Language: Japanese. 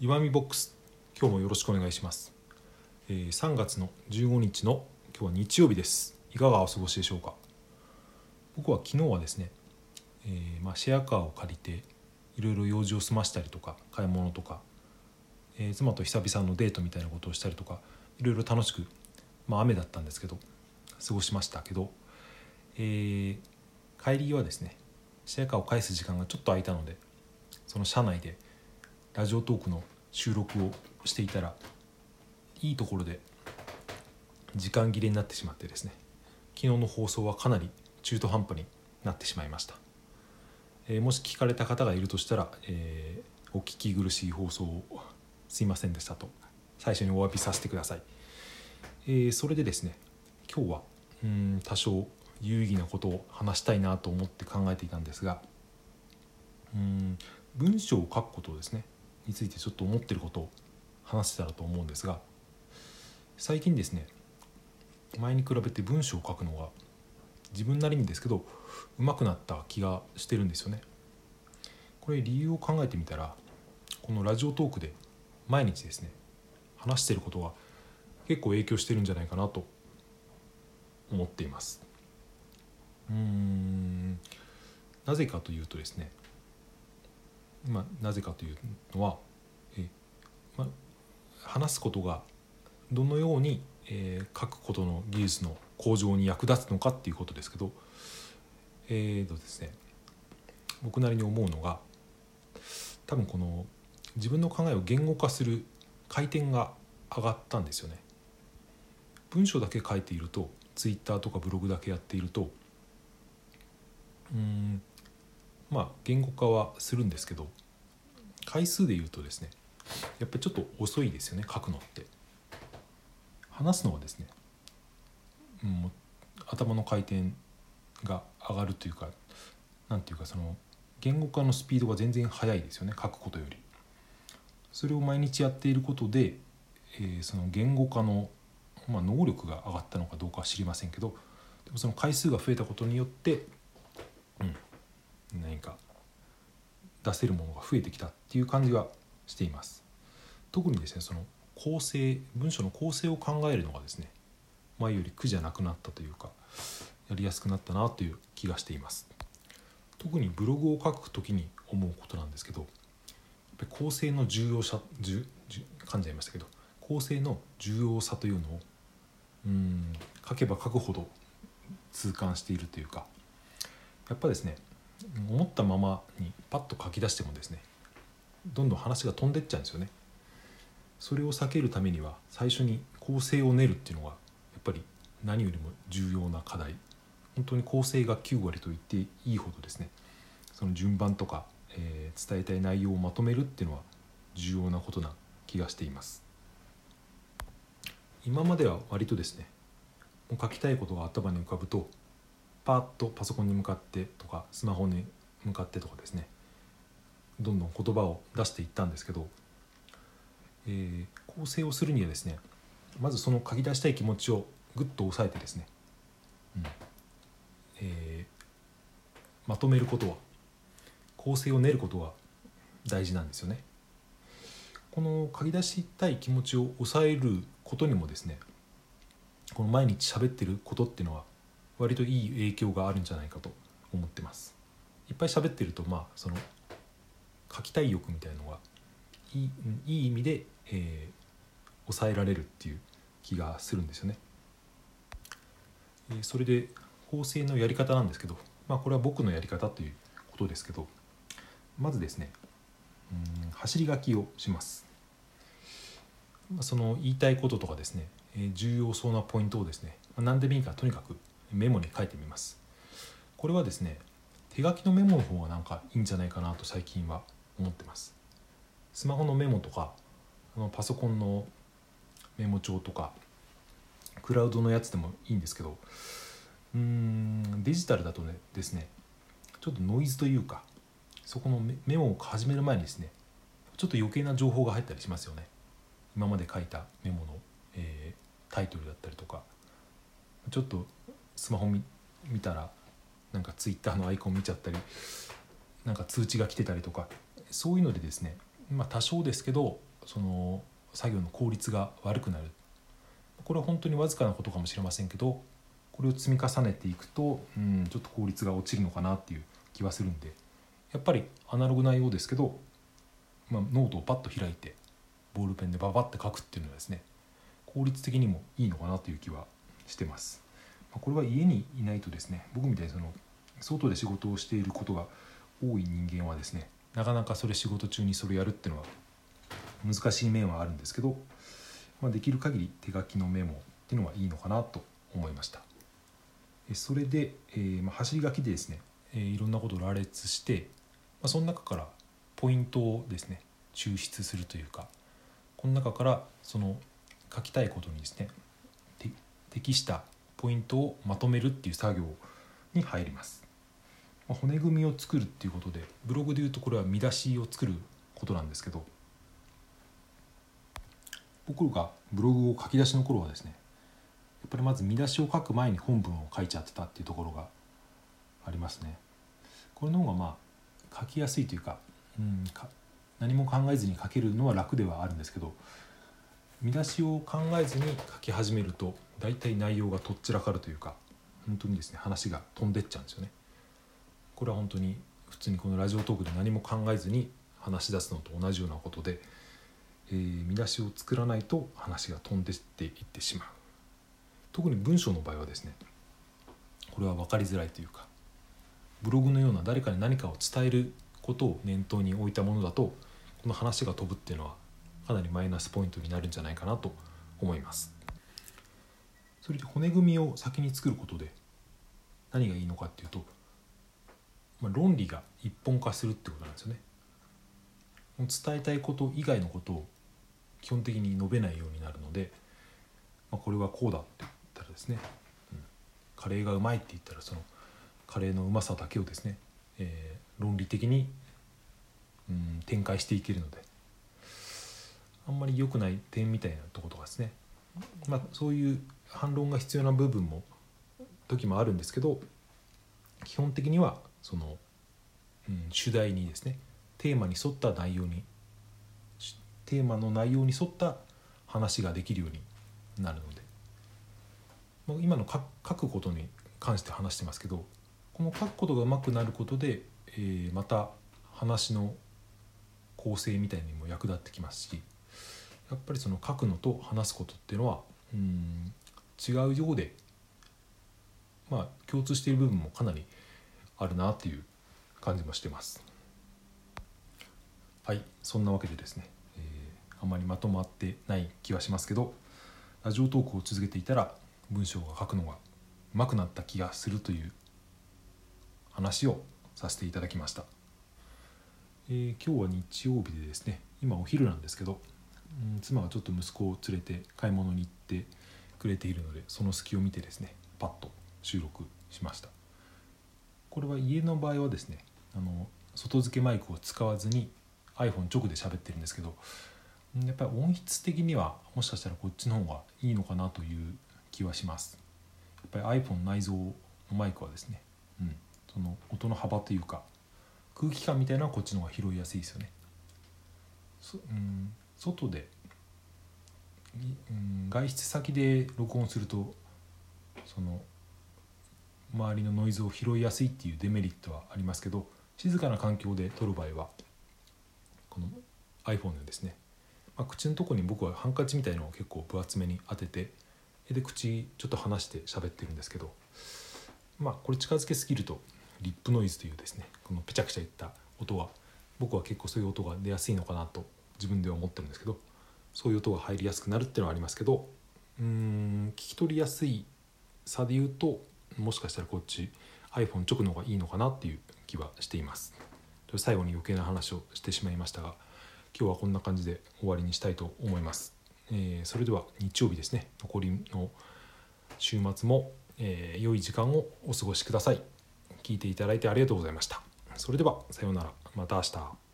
岩見ボックス今日もよろしくお願いします、えー3月の15日の今日は日曜日です。いかがお過ごしでしょうか？僕は昨日はですね、えーまあ、シェアカーを借りていろいろ用事を済ましたりとか買い物とか、えー妻と久々のデートみたいなことをしたりとかいろいろ楽しくまあ雨だったんですけど過ごしましたけど、えー帰りはですねシェアカーを返す時間がちょっと空いたのでその車内でラジオトークの収録をしていたらいいところで時間切れになってしまってですね昨日の放送はかなり中途半端になってしまいました、えーもし聞かれた方がいるとしたら、えーお聞き苦しい放送をすいませんでしたと最初にお詫びさせてください、えーそれでですね今日はうん多少有意義なことを話したいなと思って考えていたんですがうん文章を書くことですねについてちょっと思ってることを話せたらと思うんですが最近ですね前に比べて文章を書くのが自分なりにですけど上手くなった気がしてるんですよね。これ理由を考えてみたらこのラジオトークで毎日ですね話してることが結構影響してるんじゃないかなと思っています。うーんなぜかというとですねまあ、なぜかというのは、えまあ、話すことがどのように、えー書くことの技術の向上に役立つのかっていうことですけどえーとですね僕なりに思うのが多分この自分の考えを言語化する回転が上がったんですよね。文章だけ書いているとツイッターとかブログだけやっているとうーんまあ言語化はするんですけど回数で言うとですねやっぱりちょっと遅いですよね書くのって。話すのはですね、う、頭の回転が上がるというかなんていうかその言語化のスピードが全然速いですよね書くことより。それを毎日やっていることで、えーその言語化の、まあ、能力が上がったのかどうかは知りませんけどでもその回数が増えたことによってうん出せるものが増えてきたっていう感じがしています。特にですねその構成文章の構成を考えるのがですね前より苦じゃなくなったというかやりやすくなったなという気がしています。特にブログを書く時に思うことなんですけど構成の重要さ重噛んじゃいましたけど構成の重要さというのをうん書けば書くほど痛感しているというかやっぱですね思ったままにパッと書き出してもですねどんどん話が飛んでっちゃうんですよね。それを避けるためには最初に構成を練るっていうのがやっぱり何よりも重要な課題。本当に構成が9割と言っていいほどですねその順番とか、えー伝えたい内容をまとめるっていうのは重要なことな気がしています。今までは割とですねもう書きたいことが頭に浮かぶとパッとパソコンに向かってとかスマホに向かってとかですねどんどん言葉を出していったんですけど、えー構成をするにはですねまずその書き出したい気持ちをぐっと抑えてですね、うんえーまとめることは構成を練ることが大事なんですよね。この書き出したい気持ちを抑えることにもですねこの毎日喋ってることっていうのは割といい影響があるんじゃないかと思ってます。いっぱい喋ってるとまあその書きたい欲みたいのがいいいい意味で、えー抑えられるっていう気がするんですよね、えーそれで構成のやり方なんですけどまあこれは僕のやり方ということですけどまずですねうん走り書きをします。まあその言いたいこととかですね、えー重要そうなポイントをですね、まあ何でもいいからとにかくメモに書いてみます。これはですね手書きのメモの方がなんかいいんじゃないかなと最近は思ってます。スマホのメモとかあのパソコンのメモ帳とかクラウドのやつでもいいんですけどうーんデジタルだとねですねちょっとノイズというかそこのメモを始める前にですねちょっと余計な情報が入ったりしますよね。今まで書いたメモの、えータイトルだったりとかちょっとスマホ見たらなんかツイッターのアイコン見ちゃったりなんか通知が来てたりとかそういうのでですねまあ多少ですけどその作業の効率が悪くなるこれは本当にわずかなことかもしれませんけどこれを積み重ねていくとうんちょっと効率が落ちるのかなっていう気はするんでやっぱりアナログなようですけど、まあ、ノートをパッと開いてボールペンでババッて書くっていうのはですね効率的にもいいのかなという気はしてます。これは家にいないとですね僕みたいにその外で仕事をしていることが多い人間はですねなかなかそれ仕事中にそれやるっていうのは難しい面はあるんですけど、まあ、できる限り手書きのメモっていうのはいいのかなと思いました。それで、えー、まあ、走り書きでですね、えー、いろんなことを羅列して、まあ、その中からポイントをですね抽出するというかこの中からその書きたいことにですね適したポイントをまとめるっていう作業に入ります、まあ、骨組みを作るっていうことでブログでいうとこれは見出しを作ることなんですけど僕がブログを書き出しの頃はですねやっぱりまず見出しを書く前に本文を書いちゃってたっていうところがありますね。これの方がまあ書きやすいというか,、うん、か何も考えずに書けるのは楽ではあるんですけど見出しを考えずに書き始めると大体内容がとっちらかるというか本当にですね話が飛んでっちゃうんですよね。これは本当に普通にこのラジオトークで何も考えずに話し出すのと同じようなことでえー、見出しを作らないと話が飛んでっていってしまう。特に文章の場合はですねこれは分かりづらいというかブログのような誰かに何かを伝えることを念頭に置いたものだとこの話が飛ぶっていうのはかなりマイナスポイントになるんじゃないかなと思います。それで骨組みを先に作ることで何がいいのかっていうと、まあ、論理が一本化するってことなんですよね。伝えたいこと以外のことを基本的に述べないようになるので、まあ、これはこうだって言ったらですね、うん、カレーがうまいって言ったらそのカレーのうまさだけをですね、えー、論理的に、うん、展開していけるのであんまり良くない点みたいなとことかですね、まあ、そういう反論が必要な部分も時もあるんですけど基本的にはその、うん、主題にですねテーマに沿った内容にテーマの内容に沿った話ができるようになるので今の書くことに関して話してますけどこの書くことがうまくなることで、えー、また話の構成みたいにも役立ってきますしやっぱりその書くのと話すことっていうのはうん違うようでまあ共通している部分もかなりあるなっていう感じもしてます。はいそんなわけでですねあまりまとまってない気はしますけどラジオトークを続けていたら文章が書くのがうまくなった気がするという話をさせていただきました、えー、今日は日曜日でですね今お昼なんですけど、うん、妻がちょっと息子を連れて買い物に行ってくれているのでその隙を見てですねパッと収録しました。これは家の場合はですねあの外付けマイクを使わずに iPhone 直で喋ってるんですけどやっぱり音質的にはもしかしたらこっちの方がいいのかなという気はします。やっぱり iPhone 内蔵のマイクはですね、うん、その音の幅というか空気感みたいなのはこっちの方が拾いやすいですよね。うん、外で、うん、外出先で録音するとその周りのノイズを拾いやすいっていうデメリットはありますけど静かな環境で撮る場合はこの iPhone のですねまあ、口のとこに僕はハンカチみたいのを結構分厚めに当ててで口ちょっと離して喋ってるんですけどまあこれ近づけすぎるとリップノイズというですねこのペチャクチャいった音は僕は結構そういう音が出やすいのかなと自分では思ってるんですけどそういう音が入りやすくなるっていうのはありますけどうん聞き取りやすい差で言うともしかしたらこっち iPhone 直の方がいいのかなっていう気はしています。最後に余計な話をしてしまいましたが今日はこんな感じで終わりにしたいと思います。えー、それでは日曜日ですね残りの週末も、えー、良い時間をお過ごしください。聞いていただいてありがとうございました。それではさようならまた明日。